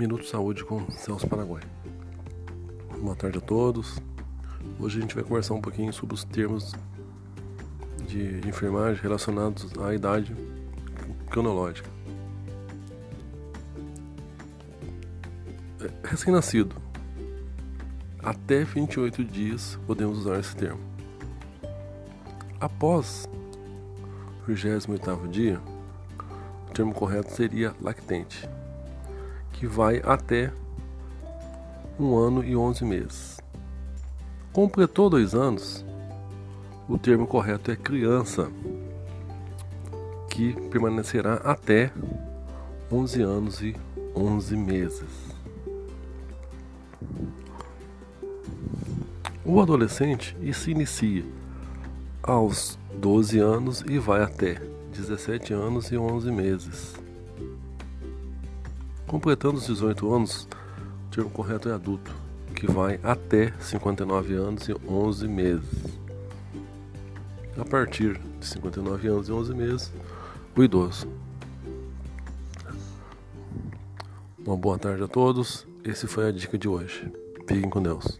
Minuto Saúde com Celso Paraguai. Boa tarde a todos. Hoje a gente vai conversar um pouquinho sobre os termos de enfermagem relacionados à idade cronológica. É, recém-nascido. Até 28 dias podemos usar esse termo. Após o 28 dia, o termo correto seria lactente que vai até um ano e onze meses. Completou dois anos, o termo correto é criança, que permanecerá até 11 anos e 11 meses. O adolescente se inicia aos 12 anos e vai até 17 anos e 11 meses. Completando os 18 anos, o termo correto é adulto, que vai até 59 anos e 11 meses. A partir de 59 anos e 11 meses, o idoso. Uma boa tarde a todos. Esse foi a dica de hoje. Fiquem com Deus.